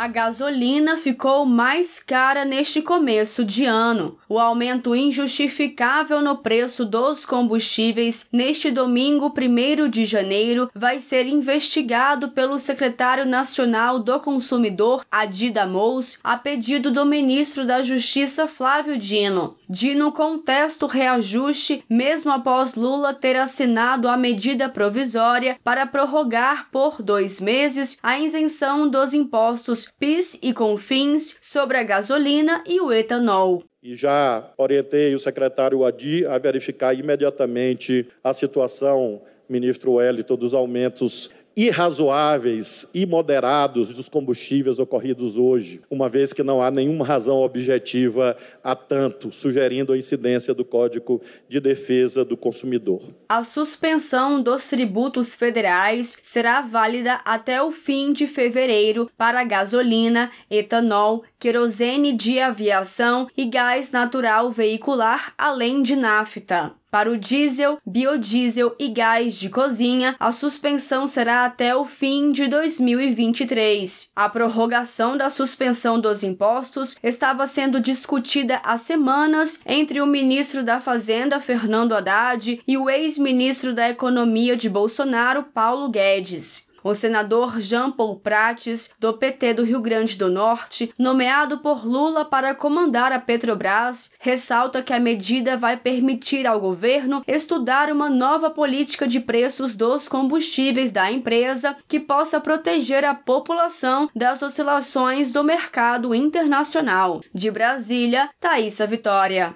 A gasolina ficou mais cara neste começo de ano. O aumento injustificável no preço dos combustíveis neste domingo, 1 de janeiro, vai ser investigado pelo secretário nacional do consumidor, Adida Mous, a pedido do ministro da Justiça, Flávio Dino. Dino contesta o reajuste mesmo após Lula ter assinado a medida provisória para prorrogar por dois meses a isenção dos impostos PIS e CONFINS sobre a gasolina e o etanol. E já orientei o secretário Adi a verificar imediatamente a situação, ministro Wellington, dos aumentos irrazoáveis e moderados dos combustíveis ocorridos hoje, uma vez que não há nenhuma razão objetiva a tanto, sugerindo a incidência do Código de Defesa do Consumidor. A suspensão dos tributos federais será válida até o fim de fevereiro para gasolina, etanol, querosene de aviação e gás natural veicular, além de nafta. Para o diesel, biodiesel e gás de cozinha, a suspensão será até o fim de 2023. A prorrogação da suspensão dos impostos estava sendo discutida há semanas entre o ministro da Fazenda, Fernando Haddad, e o ex-ministro da Economia de Bolsonaro, Paulo Guedes. O senador Jean Paul Prates, do PT do Rio Grande do Norte, nomeado por Lula para comandar a Petrobras, ressalta que a medida vai permitir ao governo estudar uma nova política de preços dos combustíveis da empresa que possa proteger a população das oscilações do mercado internacional. De Brasília, Thaisa Vitória.